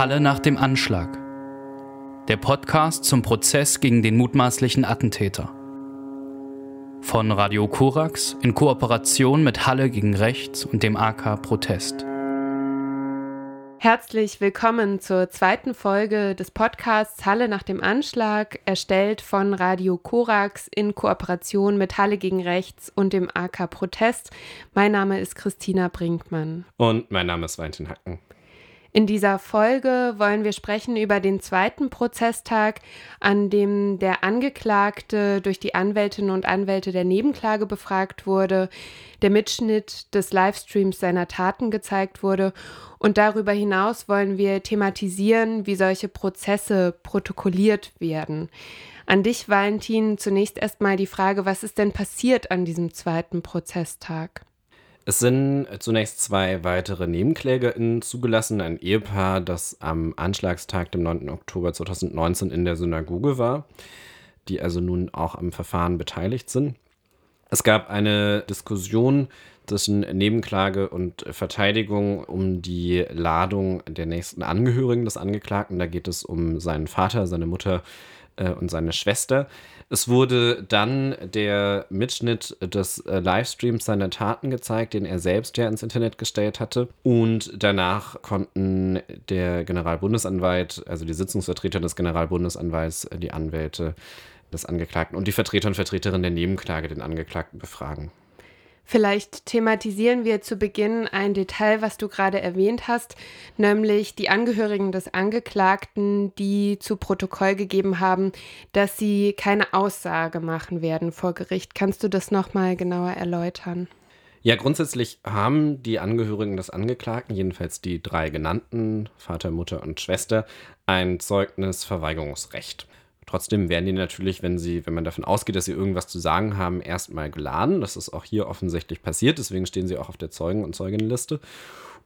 Halle nach dem Anschlag. Der Podcast zum Prozess gegen den mutmaßlichen Attentäter. Von Radio Korax in Kooperation mit Halle gegen Rechts und dem AK Protest. Herzlich willkommen zur zweiten Folge des Podcasts Halle nach dem Anschlag, erstellt von Radio Korax in Kooperation mit Halle gegen Rechts und dem AK Protest. Mein Name ist Christina Brinkmann. Und mein Name ist Valentin Hacken. In dieser Folge wollen wir sprechen über den zweiten Prozesstag, an dem der Angeklagte durch die Anwältinnen und Anwälte der Nebenklage befragt wurde, der Mitschnitt des Livestreams seiner Taten gezeigt wurde und darüber hinaus wollen wir thematisieren, wie solche Prozesse protokolliert werden. An dich, Valentin, zunächst erstmal die Frage, was ist denn passiert an diesem zweiten Prozesstag? Es sind zunächst zwei weitere NebenklägerInnen zugelassen. Ein Ehepaar, das am Anschlagstag, dem 9. Oktober 2019, in der Synagoge war, die also nun auch am Verfahren beteiligt sind. Es gab eine Diskussion zwischen Nebenklage und Verteidigung um die Ladung der nächsten Angehörigen des Angeklagten. Da geht es um seinen Vater, seine Mutter äh, und seine Schwester. Es wurde dann der Mitschnitt des äh, Livestreams seiner Taten gezeigt, den er selbst ja ins Internet gestellt hatte. Und danach konnten der Generalbundesanwalt, also die Sitzungsvertreter des Generalbundesanwalts, äh, die Anwälte des Angeklagten und die Vertreter und Vertreterinnen der Nebenklage den Angeklagten befragen. Vielleicht thematisieren wir zu Beginn ein Detail, was du gerade erwähnt hast, nämlich die Angehörigen des Angeklagten, die zu Protokoll gegeben haben, dass sie keine Aussage machen werden vor Gericht. Kannst du das nochmal genauer erläutern? Ja, grundsätzlich haben die Angehörigen des Angeklagten, jedenfalls die drei genannten, Vater, Mutter und Schwester, ein Zeugnisverweigerungsrecht. Trotzdem werden die natürlich, wenn sie, wenn man davon ausgeht, dass sie irgendwas zu sagen haben, erstmal geladen. Das ist auch hier offensichtlich passiert. Deswegen stehen sie auch auf der Zeugen- und Zeuginnenliste.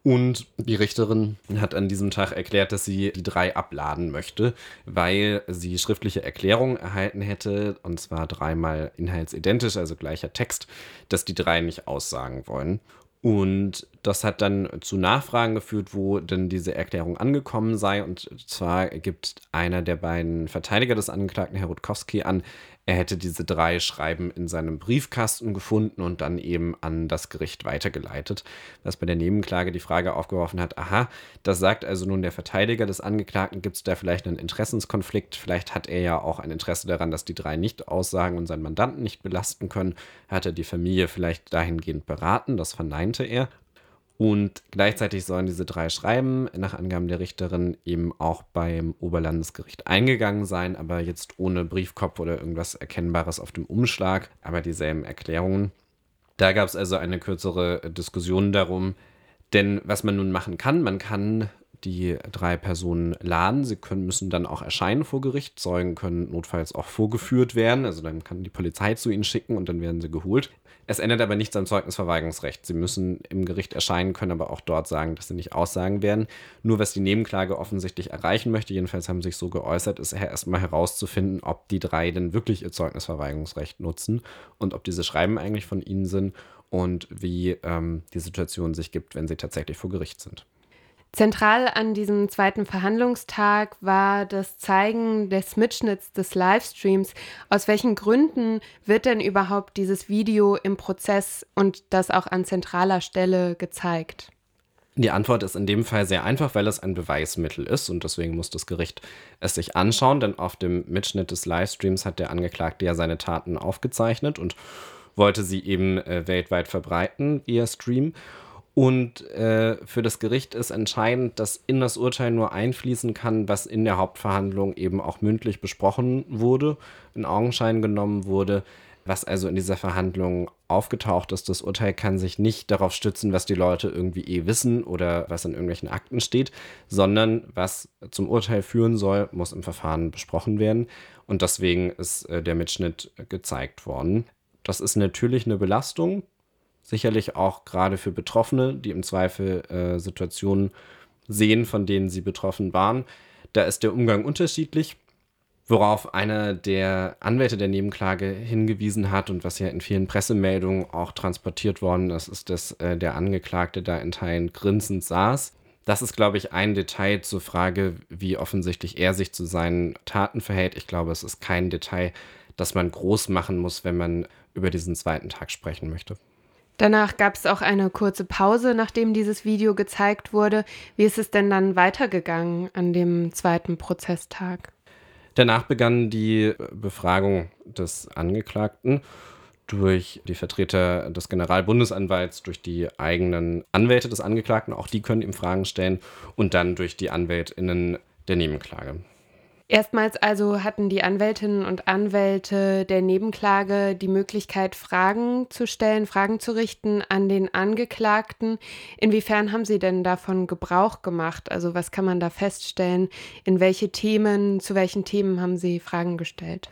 Und die Richterin hat an diesem Tag erklärt, dass sie die drei abladen möchte, weil sie schriftliche Erklärungen erhalten hätte, und zwar dreimal inhaltsidentisch, also gleicher Text, dass die drei nicht aussagen wollen. Und das hat dann zu Nachfragen geführt, wo denn diese Erklärung angekommen sei. Und zwar gibt einer der beiden Verteidiger des Angeklagten, Herr Rutkowski, an, er hätte diese drei Schreiben in seinem Briefkasten gefunden und dann eben an das Gericht weitergeleitet, was bei der Nebenklage die Frage aufgeworfen hat, aha, das sagt also nun der Verteidiger des Angeklagten, gibt es da vielleicht einen Interessenskonflikt, vielleicht hat er ja auch ein Interesse daran, dass die drei nicht aussagen und seinen Mandanten nicht belasten können, hat er die Familie vielleicht dahingehend beraten, das verneinte er und gleichzeitig sollen diese drei Schreiben nach Angaben der Richterin eben auch beim Oberlandesgericht eingegangen sein, aber jetzt ohne Briefkopf oder irgendwas Erkennbares auf dem Umschlag, aber dieselben Erklärungen. Da gab es also eine kürzere Diskussion darum, denn was man nun machen kann, man kann die drei Personen laden. Sie können, müssen dann auch erscheinen vor Gericht. Zeugen können notfalls auch vorgeführt werden. Also dann kann die Polizei zu ihnen schicken und dann werden sie geholt. Es ändert aber nichts am Zeugnisverweigerungsrecht. Sie müssen im Gericht erscheinen, können aber auch dort sagen, dass sie nicht aussagen werden. Nur was die Nebenklage offensichtlich erreichen möchte, jedenfalls haben sie sich so geäußert, ist erstmal herauszufinden, ob die drei denn wirklich ihr Zeugnisverweigerungsrecht nutzen und ob diese Schreiben eigentlich von ihnen sind und wie ähm, die Situation sich gibt, wenn sie tatsächlich vor Gericht sind. Zentral an diesem zweiten Verhandlungstag war das Zeigen des Mitschnitts des Livestreams. Aus welchen Gründen wird denn überhaupt dieses Video im Prozess und das auch an zentraler Stelle gezeigt? Die Antwort ist in dem Fall sehr einfach, weil es ein Beweismittel ist und deswegen muss das Gericht es sich anschauen, denn auf dem Mitschnitt des Livestreams hat der Angeklagte ja seine Taten aufgezeichnet und wollte sie eben äh, weltweit verbreiten via Stream. Und äh, für das Gericht ist entscheidend, dass in das Urteil nur einfließen kann, was in der Hauptverhandlung eben auch mündlich besprochen wurde, in Augenschein genommen wurde, was also in dieser Verhandlung aufgetaucht ist. Das Urteil kann sich nicht darauf stützen, was die Leute irgendwie eh wissen oder was in irgendwelchen Akten steht, sondern was zum Urteil führen soll, muss im Verfahren besprochen werden. Und deswegen ist äh, der Mitschnitt gezeigt worden. Das ist natürlich eine Belastung, Sicherlich auch gerade für Betroffene, die im Zweifel äh, Situationen sehen, von denen sie betroffen waren. Da ist der Umgang unterschiedlich, worauf einer der Anwälte der Nebenklage hingewiesen hat und was ja in vielen Pressemeldungen auch transportiert worden ist, ist, dass äh, der Angeklagte da in Teilen grinsend saß. Das ist, glaube ich, ein Detail zur Frage, wie offensichtlich er sich zu seinen Taten verhält. Ich glaube, es ist kein Detail, das man groß machen muss, wenn man über diesen zweiten Tag sprechen möchte. Danach gab es auch eine kurze Pause, nachdem dieses Video gezeigt wurde. Wie ist es denn dann weitergegangen an dem zweiten Prozesstag? Danach begann die Befragung des Angeklagten durch die Vertreter des Generalbundesanwalts, durch die eigenen Anwälte des Angeklagten, auch die können ihm Fragen stellen, und dann durch die Anwältinnen der Nebenklage. Erstmals also hatten die Anwältinnen und Anwälte der Nebenklage die Möglichkeit, Fragen zu stellen, Fragen zu richten an den Angeklagten. Inwiefern haben Sie denn davon Gebrauch gemacht? Also was kann man da feststellen? In welche Themen, zu welchen Themen haben Sie Fragen gestellt?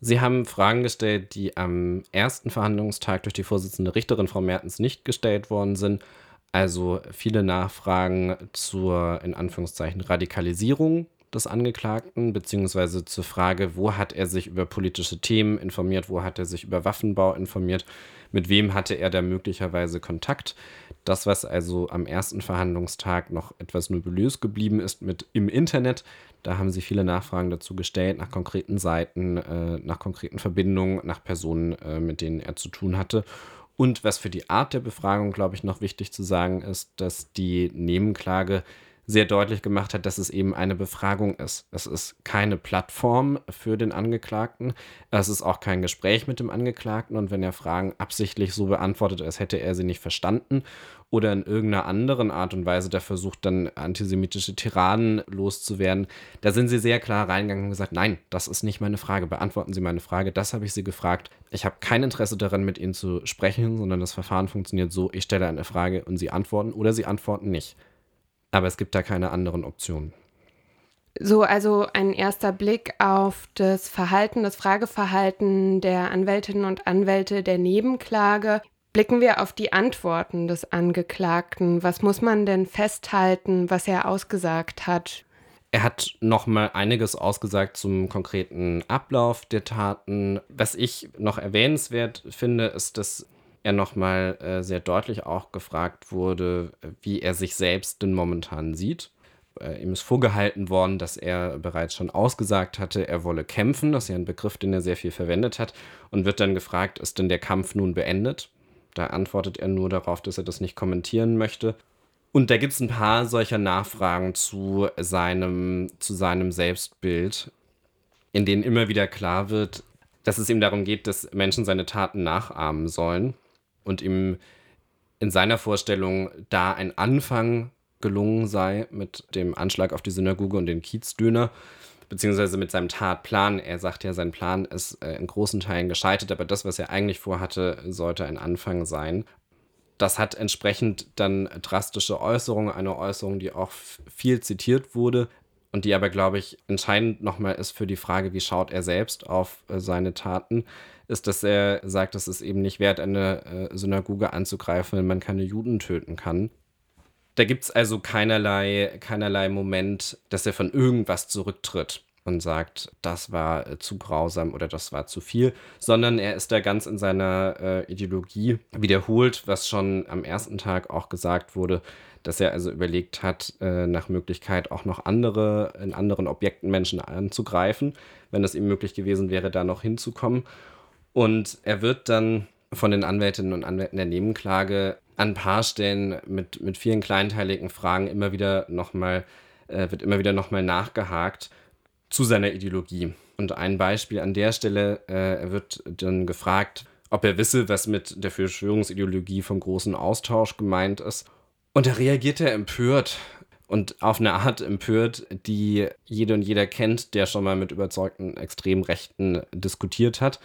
Sie haben Fragen gestellt, die am ersten Verhandlungstag durch die Vorsitzende Richterin Frau Mertens nicht gestellt worden sind. Also viele Nachfragen zur, in Anführungszeichen, Radikalisierung des Angeklagten, beziehungsweise zur Frage, wo hat er sich über politische Themen informiert, wo hat er sich über Waffenbau informiert, mit wem hatte er da möglicherweise Kontakt. Das, was also am ersten Verhandlungstag noch etwas nebulös geblieben ist mit im Internet, da haben sie viele Nachfragen dazu gestellt, nach konkreten Seiten, äh, nach konkreten Verbindungen, nach Personen, äh, mit denen er zu tun hatte. Und was für die Art der Befragung, glaube ich, noch wichtig zu sagen ist, dass die Nebenklage sehr deutlich gemacht hat, dass es eben eine Befragung ist. Es ist keine Plattform für den Angeklagten. Es ist auch kein Gespräch mit dem Angeklagten. Und wenn er Fragen absichtlich so beantwortet, als hätte er sie nicht verstanden oder in irgendeiner anderen Art und Weise da versucht, dann antisemitische Tiraden loszuwerden, da sind sie sehr klar reingegangen und gesagt, nein, das ist nicht meine Frage. Beantworten Sie meine Frage. Das habe ich Sie gefragt. Ich habe kein Interesse daran, mit Ihnen zu sprechen, sondern das Verfahren funktioniert so, ich stelle eine Frage und Sie antworten oder Sie antworten nicht. Aber es gibt da keine anderen Optionen. So, also ein erster Blick auf das Verhalten, das Frageverhalten der Anwältinnen und Anwälte der Nebenklage. Blicken wir auf die Antworten des Angeklagten. Was muss man denn festhalten, was er ausgesagt hat? Er hat noch mal einiges ausgesagt zum konkreten Ablauf der Taten. Was ich noch erwähnenswert finde, ist, dass er nochmal äh, sehr deutlich auch gefragt wurde, wie er sich selbst denn momentan sieht. Äh, ihm ist vorgehalten worden, dass er bereits schon ausgesagt hatte, er wolle kämpfen. Das ist ja ein Begriff, den er sehr viel verwendet hat. Und wird dann gefragt, ist denn der Kampf nun beendet? Da antwortet er nur darauf, dass er das nicht kommentieren möchte. Und da gibt es ein paar solcher Nachfragen zu seinem, zu seinem Selbstbild, in denen immer wieder klar wird, dass es ihm darum geht, dass Menschen seine Taten nachahmen sollen und ihm in seiner Vorstellung da ein Anfang gelungen sei mit dem Anschlag auf die Synagoge und den Kiezdöner, beziehungsweise mit seinem Tatplan. Er sagt ja, sein Plan ist äh, in großen Teilen gescheitert, aber das, was er eigentlich vorhatte, sollte ein Anfang sein. Das hat entsprechend dann drastische Äußerungen, eine Äußerung, die auch viel zitiert wurde und die aber, glaube ich, entscheidend nochmal ist für die Frage, wie schaut er selbst auf äh, seine Taten ist, dass er sagt, es ist eben nicht wert, eine äh, Synagoge anzugreifen, wenn man keine Juden töten kann. Da gibt es also keinerlei, keinerlei Moment, dass er von irgendwas zurücktritt und sagt, das war äh, zu grausam oder das war zu viel, sondern er ist da ganz in seiner äh, Ideologie wiederholt, was schon am ersten Tag auch gesagt wurde, dass er also überlegt hat, äh, nach Möglichkeit auch noch andere, in anderen Objekten Menschen anzugreifen, wenn es ihm möglich gewesen wäre, da noch hinzukommen. Und er wird dann von den Anwältinnen und Anwälten der Nebenklage an ein paar Stellen mit, mit vielen kleinteiligen Fragen immer wieder nochmal, äh, wird immer wieder nochmal nachgehakt zu seiner Ideologie. Und ein Beispiel an der Stelle, äh, er wird dann gefragt, ob er wisse, was mit der Verschwörungsideologie vom großen Austausch gemeint ist. Und da reagiert er empört und auf eine Art empört, die jede und jeder kennt, der schon mal mit überzeugten Extremrechten diskutiert hat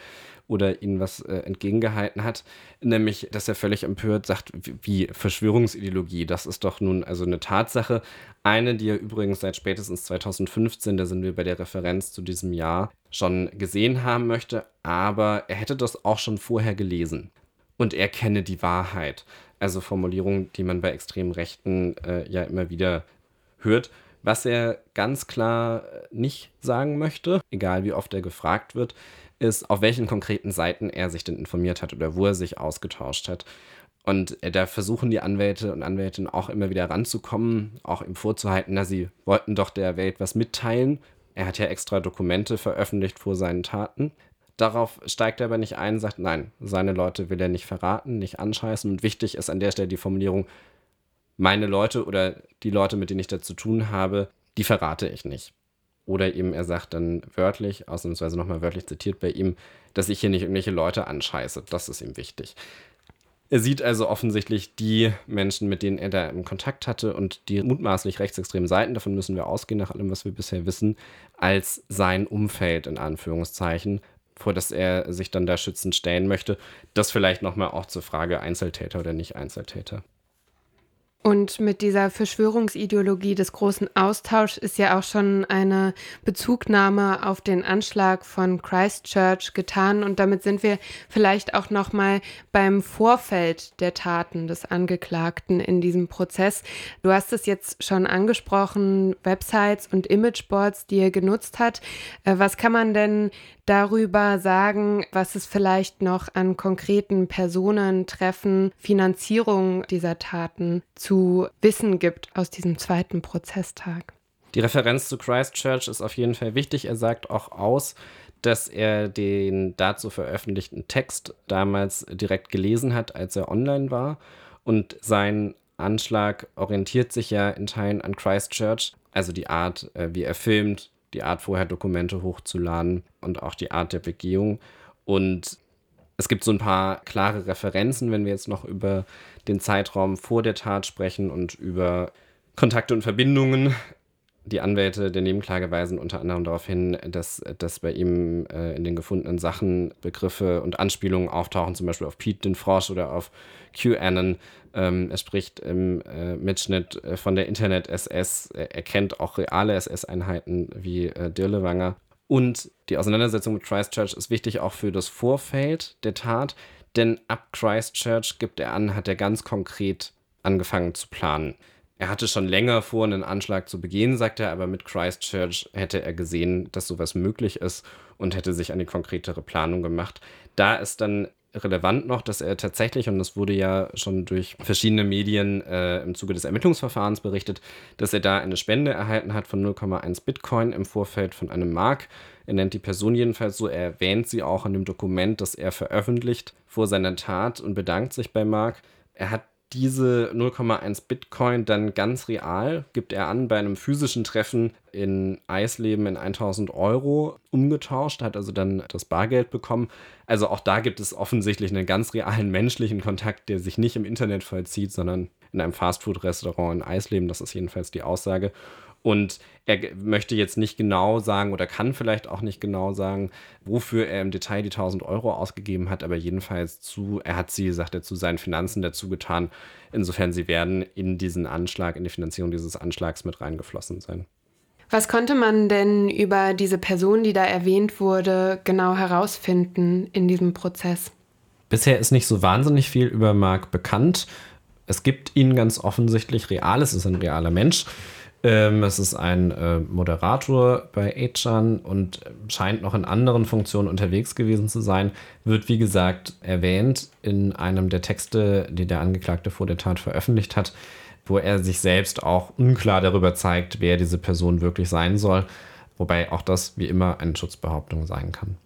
oder ihnen was äh, entgegengehalten hat, nämlich, dass er völlig empört sagt, wie Verschwörungsideologie, das ist doch nun also eine Tatsache, eine, die er übrigens seit spätestens 2015, da sind wir bei der Referenz zu diesem Jahr, schon gesehen haben möchte, aber er hätte das auch schon vorher gelesen und er kenne die Wahrheit. Also Formulierungen, die man bei extremen Rechten äh, ja immer wieder hört. Was er ganz klar äh, nicht sagen möchte, egal wie oft er gefragt wird, ist, auf welchen konkreten Seiten er sich denn informiert hat oder wo er sich ausgetauscht hat. Und äh, da versuchen die Anwälte und Anwältinnen auch immer wieder ranzukommen, auch ihm vorzuhalten, na, sie wollten doch der Welt was mitteilen. Er hat ja extra Dokumente veröffentlicht vor seinen Taten. Darauf steigt er aber nicht ein, sagt, nein, seine Leute will er nicht verraten, nicht anscheißen. Und wichtig ist an der Stelle die Formulierung, meine Leute oder die Leute, mit denen ich da zu tun habe, die verrate ich nicht. Oder eben er sagt dann wörtlich, ausnahmsweise nochmal wörtlich zitiert bei ihm, dass ich hier nicht irgendwelche Leute anscheiße. Das ist ihm wichtig. Er sieht also offensichtlich die Menschen, mit denen er da im Kontakt hatte und die mutmaßlich rechtsextremen Seiten, davon müssen wir ausgehen, nach allem, was wir bisher wissen, als sein Umfeld in Anführungszeichen, vor das er sich dann da schützend stellen möchte. Das vielleicht nochmal auch zur Frage Einzeltäter oder nicht Einzeltäter. Und mit dieser Verschwörungsideologie des großen Austauschs ist ja auch schon eine Bezugnahme auf den Anschlag von Christchurch getan. Und damit sind wir vielleicht auch noch mal beim Vorfeld der Taten des Angeklagten in diesem Prozess. Du hast es jetzt schon angesprochen, Websites und Imageboards, die er genutzt hat. Äh, was kann man denn darüber sagen, was es vielleicht noch an konkreten Personen, Treffen, Finanzierung dieser Taten zu wissen gibt aus diesem zweiten Prozesstag. Die Referenz zu Christchurch ist auf jeden Fall wichtig. Er sagt auch aus, dass er den dazu veröffentlichten Text damals direkt gelesen hat, als er online war. Und sein Anschlag orientiert sich ja in Teilen an Christchurch, also die Art, äh, wie er filmt, die Art, vorher Dokumente hochzuladen und auch die Art der Begehung. Und es gibt so ein paar klare Referenzen, wenn wir jetzt noch über den Zeitraum vor der Tat sprechen und über Kontakte und Verbindungen. Die Anwälte der Nebenklage weisen unter anderem darauf hin, dass, dass bei ihm äh, in den gefundenen Sachen Begriffe und Anspielungen auftauchen, zum Beispiel auf Pete den Frosch oder auf QAnon. Ähm, er spricht im äh, Mitschnitt äh, von der Internet-SS. Er, kennt auch reale SS-Einheiten wie äh, Dirlewanger. Und die Auseinandersetzung mit Christchurch ist wichtig auch für das Vorfeld der Tat, denn ab Christchurch gibt er an, hat er ganz konkret angefangen zu planen. Er hatte schon länger vor, einen Anschlag zu begehen, sagt er, aber mit Christchurch hätte er gesehen, dass sowas möglich ist und hätte sich die konkretere Planung gemacht. Da ist dann relevant noch, dass er tatsächlich, und das wurde ja schon durch verschiedene Medien äh, im Zuge des Ermittlungsverfahrens berichtet, dass er da eine Spende erhalten hat von 0,1 Bitcoin im Vorfeld von einem Mark. Er nennt die Person jedenfalls so, er erwähnt sie auch in dem Dokument, das er veröffentlicht vor seiner Tat und bedankt sich bei Mark. Er hat diese 0,1 Bitcoin dann ganz real, gibt er an, bei einem physischen Treffen in Eisleben in 1000 Euro umgetauscht, hat also dann das Bargeld bekommen. Also auch da gibt es offensichtlich einen ganz realen menschlichen Kontakt, der sich nicht im Internet vollzieht, sondern in einem Fastfood-Restaurant in Eisleben. Das ist jedenfalls die Aussage. Und er möchte jetzt nicht genau sagen oder kann vielleicht auch nicht genau sagen, wofür er im Detail die 1000 Euro ausgegeben hat, aber jedenfalls zu, er hat sie, sagt er, zu seinen Finanzen dazu getan. Insofern sie werden in diesen Anschlag, in die Finanzierung dieses Anschlags mit reingeflossen sein. Was konnte man denn über diese Person, die da erwähnt wurde, genau herausfinden in diesem Prozess? Bisher ist nicht so wahnsinnig viel über Mark bekannt. Es gibt ihn ganz offensichtlich real, es ist ein realer Mensch. Ähm, es ist ein äh, Moderator bei Achan und scheint noch in anderen Funktionen unterwegs gewesen zu sein. Wird, wie gesagt, erwähnt in einem der Texte, die der Angeklagte vor der Tat veröffentlicht hat, wo er sich selbst auch unklar darüber zeigt, wer diese Person wirklich sein soll. Wobei auch das wie immer eine Schutzbehauptung sein kann.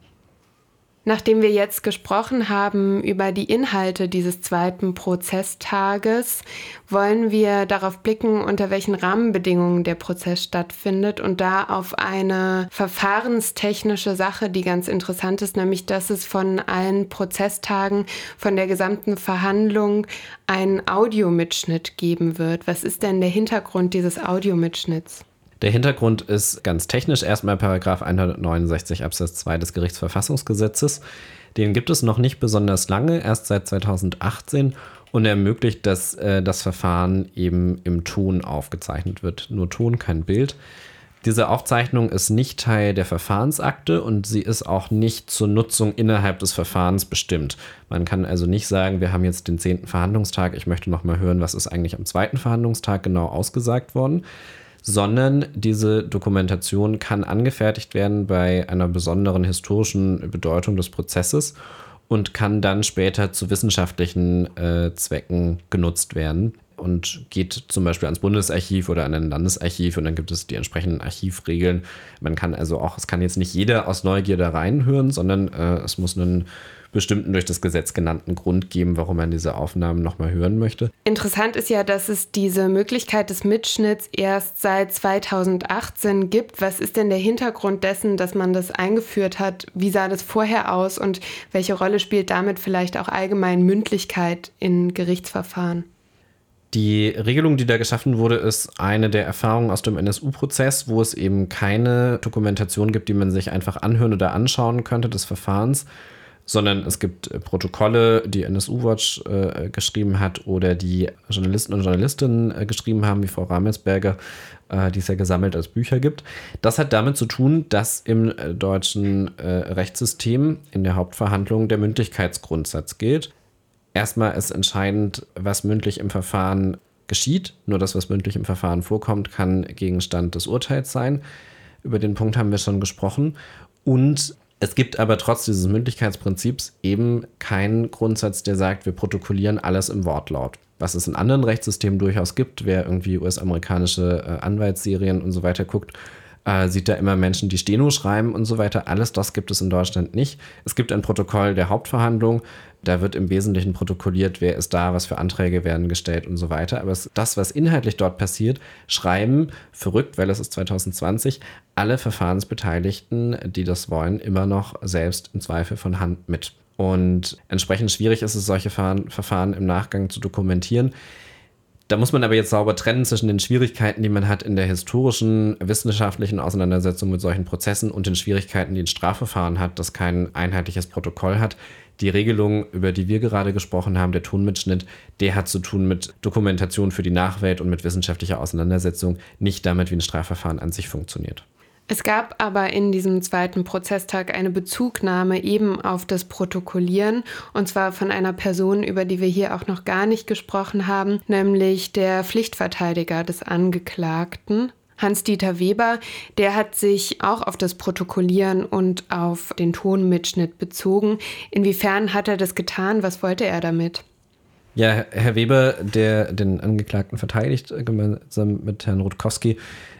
Nachdem wir jetzt gesprochen haben über die Inhalte dieses zweiten Prozesstages, wollen wir darauf blicken, unter welchen Rahmenbedingungen der Prozess stattfindet und da auf eine verfahrenstechnische Sache, die ganz interessant ist, nämlich dass es von allen Prozesstagen, von der gesamten Verhandlung einen Audiomitschnitt geben wird. Was ist denn der Hintergrund dieses Audiomitschnitts? Der Hintergrund ist ganz technisch erstmal Paragraph 169 Absatz 2 des Gerichtsverfassungsgesetzes. Den gibt es noch nicht besonders lange, erst seit 2018 und ermöglicht, dass äh, das Verfahren eben im Ton aufgezeichnet wird. Nur Ton, kein Bild. Diese Aufzeichnung ist nicht Teil der Verfahrensakte und sie ist auch nicht zur Nutzung innerhalb des Verfahrens bestimmt. Man kann also nicht sagen, wir haben jetzt den zehnten Verhandlungstag, ich möchte noch mal hören, was ist eigentlich am zweiten Verhandlungstag genau ausgesagt worden sondern diese Dokumentation kann angefertigt werden bei einer besonderen historischen Bedeutung des Prozesses und kann dann später zu wissenschaftlichen äh, Zwecken genutzt werden und geht zum Beispiel ans Bundesarchiv oder an ein Landesarchiv und dann gibt es die entsprechenden Archivregeln. Man kann also auch, es kann jetzt nicht jeder aus Neugier reinhören, sondern äh, es muss einen bestimmten durch das Gesetz genannten Grund geben, warum man diese Aufnahmen nochmal hören möchte. Interessant ist ja, dass es diese Möglichkeit des Mitschnitts erst seit 2018 gibt. Was ist denn der Hintergrund dessen, dass man das eingeführt hat? Wie sah das vorher aus und welche Rolle spielt damit vielleicht auch allgemein Mündlichkeit in Gerichtsverfahren? Die Regelung, die da geschaffen wurde, ist eine der Erfahrungen aus dem NSU-Prozess, wo es eben keine Dokumentation gibt, die man sich einfach anhören oder anschauen könnte des Verfahrens, sondern es gibt äh, Protokolle, die NSU-Watch äh, geschrieben hat oder die Journalisten und Journalistinnen äh, geschrieben haben, wie Frau Ramelsberger, äh, die es ja gesammelt als Bücher gibt. Das hat damit zu tun, dass im äh, deutschen äh, Rechtssystem in der Hauptverhandlung der Mündlichkeitsgrundsatz gilt. Erstmal ist entscheidend, was mündlich im Verfahren geschieht. Nur das, was mündlich im Verfahren vorkommt, kann Gegenstand des Urteils sein. Über den Punkt haben wir schon gesprochen. Und es gibt aber trotz dieses Mündlichkeitsprinzips eben keinen Grundsatz, der sagt, wir protokollieren alles im Wortlaut. Was es in anderen Rechtssystemen durchaus gibt, wer irgendwie US-amerikanische äh, Anwaltsserien und so weiter guckt, äh, sieht da immer Menschen, die Steno schreiben und so weiter. Alles das gibt es in Deutschland nicht. Es gibt ein Protokoll der Hauptverhandlung. Da wird im Wesentlichen protokolliert, wer ist da, was für Anträge werden gestellt und so weiter. Aber das, was inhaltlich dort passiert, schreiben, verrückt, weil es ist 2020, alle Verfahrensbeteiligten, die das wollen, immer noch selbst im Zweifel von Hand mit. Und entsprechend schwierig ist es, solche Verfahren im Nachgang zu dokumentieren. Da muss man aber jetzt sauber trennen zwischen den Schwierigkeiten, die man hat in der historischen, wissenschaftlichen Auseinandersetzung mit solchen Prozessen und den Schwierigkeiten, die ein Strafverfahren hat, das kein einheitliches Protokoll hat. Die Regelung, über die wir gerade gesprochen haben, der Tonmitschnitt, der hat zu tun mit Dokumentation für die Nachwelt und mit wissenschaftlicher Auseinandersetzung, nicht damit, wie ein Strafverfahren an sich funktioniert. Es gab aber in diesem zweiten Prozesstag eine Bezugnahme eben auf das Protokollieren und zwar von einer Person, über die wir hier auch noch gar nicht gesprochen haben, nämlich der Pflichtverteidiger des Angeklagten. Hans-Dieter Weber, der hat sich auch auf das Protokollieren und auf den Tonmitschnitt bezogen. Inwiefern hat er das getan? Was wollte er damit? Ja, Herr Weber, der den Angeklagten verteidigt, gemeinsam mit Herrn Rutkowski,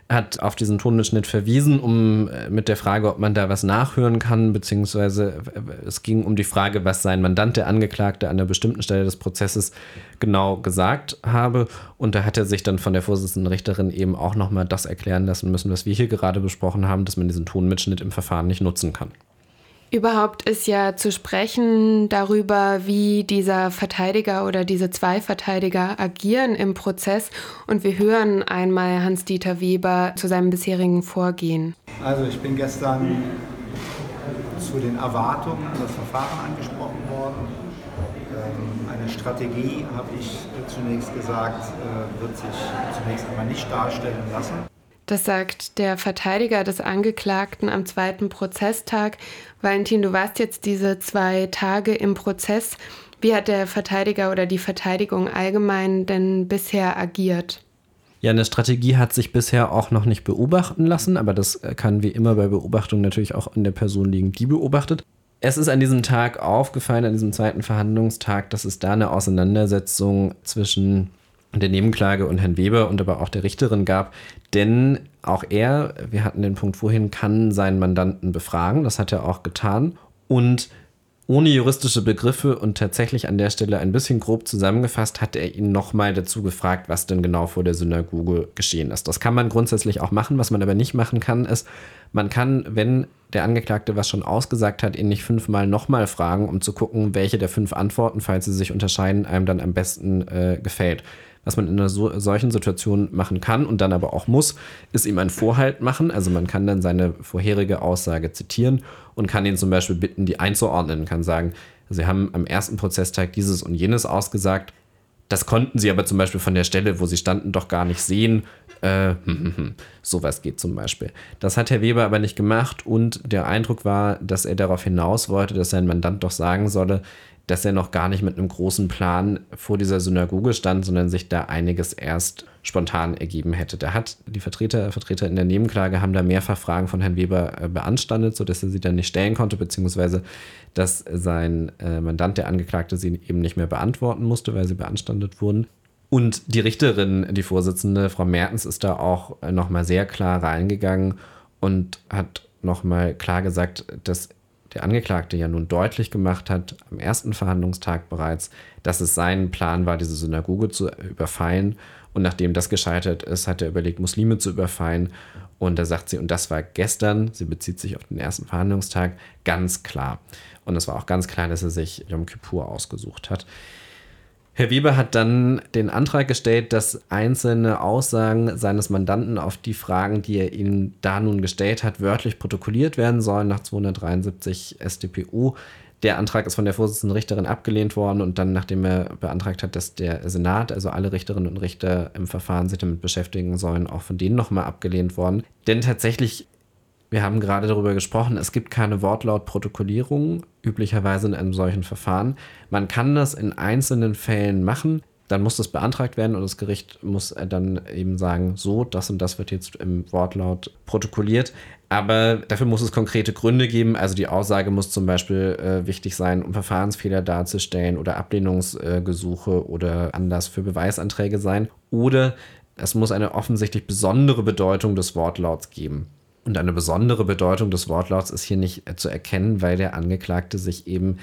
hat auf diesen Tonmitschnitt verwiesen, um äh, mit der Frage, ob man da was nachhören kann, beziehungsweise äh, es ging um die Frage, was sein Mandant, der Angeklagte, an einer bestimmten Stelle des Prozesses genau gesagt habe. Und da hat er sich dann von der Vorsitzenden Richterin eben auch nochmal das erklären lassen müssen, was wir hier gerade besprochen haben, dass man diesen Tonmitschnitt im Verfahren nicht nutzen kann. Überhaupt ist ja zu sprechen darüber, wie dieser Verteidiger oder diese zwei Verteidiger agieren im Prozess. Und wir hören einmal Hans-Dieter Weber zu seinem bisherigen Vorgehen. Also ich bin gestern zu den Erwartungen an das Verfahren angesprochen worden. Ähm, eine Strategie, habe ich zunächst gesagt, äh, wird sich zunächst einmal nicht darstellen lassen. Das sagt der Verteidiger des Angeklagten am zweiten Prozesstag. Valentin, du warst jetzt diese zwei Tage im Prozess. Wie hat der Verteidiger oder die Verteidigung allgemein denn bisher agiert? Ja, eine Strategie hat sich bisher auch noch nicht beobachten lassen, aber das kann wie immer bei Beobachtung natürlich auch in der Person liegen, die beobachtet. Es ist an diesem Tag aufgefallen, an diesem zweiten Verhandlungstag, dass es da eine Auseinandersetzung zwischen der Nebenklage und Herrn Weber und aber auch der Richterin gab. Denn auch er, wir hatten den Punkt vorhin, kann seinen Mandanten befragen. Das hat er auch getan. Und ohne juristische Begriffe und tatsächlich an der Stelle ein bisschen grob zusammengefasst, hat er ihn nochmal dazu gefragt, was denn genau vor der Synagoge geschehen ist. Das kann man grundsätzlich auch machen. Was man aber nicht machen kann, ist, man kann, wenn der Angeklagte was schon ausgesagt hat, ihn nicht fünfmal nochmal fragen, um zu gucken, welche der fünf Antworten, falls sie sich unterscheiden, einem dann am besten äh, gefällt. Was man in einer so, solchen Situation machen kann und dann aber auch muss, ist ihm einen Vorhalt machen. Also man kann dann seine vorherige Aussage zitieren und kann ihn zum Beispiel bitten, die einzuordnen. Kann sagen, Sie haben am ersten Prozesstag dieses und jenes ausgesagt. Das konnten Sie aber zum Beispiel von der Stelle, wo Sie standen, doch gar nicht sehen. Äh, hm, hm, hm. Sowas geht zum Beispiel. Das hat Herr Weber aber nicht gemacht und der Eindruck war, dass er darauf hinaus wollte, dass sein Mandant doch sagen solle, dass er noch gar nicht mit einem großen Plan vor dieser Synagoge stand, sondern sich da einiges erst spontan ergeben hätte. Da hat die Vertreter, Vertreter in der Nebenklage haben da mehrfach Fragen von Herrn Weber äh, beanstandet, sodass er sie dann nicht stellen konnte, beziehungsweise dass sein äh, Mandant, der Angeklagte, sie eben nicht mehr beantworten musste, weil sie beanstandet wurden. Und die Richterin, die Vorsitzende, Frau Mertens, ist da auch nochmal sehr klar reingegangen und hat nochmal klar gesagt, dass der Angeklagte ja nun deutlich gemacht hat, am ersten Verhandlungstag bereits, dass es sein Plan war, diese Synagoge zu überfallen. Und nachdem das gescheitert ist, hat er überlegt, Muslime zu überfallen. Und da sagt sie, und das war gestern, sie bezieht sich auf den ersten Verhandlungstag, ganz klar. Und es war auch ganz klar, dass er sich Yom Kippur ausgesucht hat. Herr Weber hat dann den Antrag gestellt, dass einzelne Aussagen seines Mandanten auf die Fragen, die er ihm da nun gestellt hat, wörtlich protokolliert werden sollen nach 273 StPU. Der Antrag ist von der Vorsitzenden Richterin abgelehnt worden und dann, nachdem er beantragt hat, dass der Senat, also alle Richterinnen und Richter im Verfahren sich damit beschäftigen sollen, auch von denen nochmal abgelehnt worden. Denn tatsächlich wir haben gerade darüber gesprochen, es gibt keine Wortlautprotokollierung üblicherweise in einem solchen Verfahren. Man kann das in einzelnen Fällen machen, dann muss das beantragt werden und das Gericht muss dann eben sagen, so, das und das wird jetzt im Wortlaut protokolliert. Aber dafür muss es konkrete Gründe geben. Also die Aussage muss zum Beispiel äh, wichtig sein, um Verfahrensfehler darzustellen oder Ablehnungsgesuche äh, oder Anlass für Beweisanträge sein. Oder es muss eine offensichtlich besondere Bedeutung des Wortlauts geben. Und eine besondere Bedeutung des Wortlauts ist hier nicht zu erkennen, weil der Angeklagte sich eben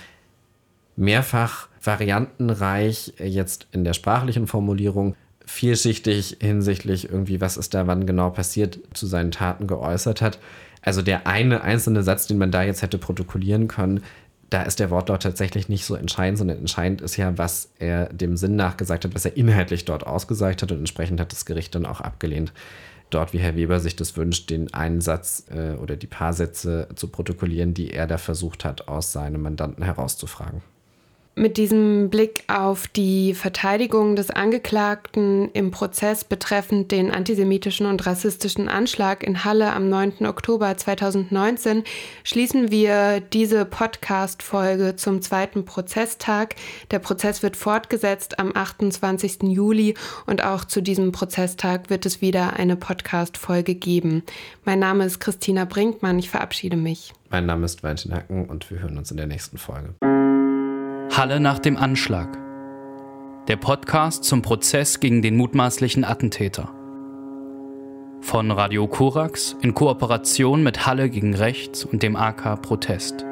mehrfach variantenreich äh, jetzt in der sprachlichen Formulierung vielschichtig hinsichtlich irgendwie, was ist da wann genau passiert, zu seinen Taten geäußert hat. Also der eine einzelne Satz, den man da jetzt hätte protokollieren können, da ist der Wortlaut tatsächlich nicht so entscheidend, sondern entscheidend ist ja, was er dem Sinn nach gesagt hat, was er inhaltlich dort ausgesagt hat und entsprechend hat das Gericht dann auch abgelehnt dort, wie Herr Weber sich das wünscht, den einen Satz äh, oder die paar Sätze zu protokollieren, die er da versucht hat, aus seinem Mandanten herauszufragen. Mit diesem Blick auf die Verteidigung des Angeklagten im Prozess betreffend den antisemitischen und rassistischen Anschlag in Halle am 9. Oktober 2019 schließen wir diese Podcast-Folge zum zweiten Prozesstag. Der Prozess wird fortgesetzt am 28. Juli und auch zu diesem Prozesstag wird es wieder eine Podcast-Folge geben. Mein Name ist Christina Brinkmann. Ich verabschiede mich. Mein Name ist Valentin Hacken und wir hören uns in der nächsten Folge. Halle nach dem Anschlag. Der Podcast zum Prozess gegen den mutmaßlichen Attentäter. Von Radio Korax in Kooperation mit Halle gegen Rechts und dem AK Protest.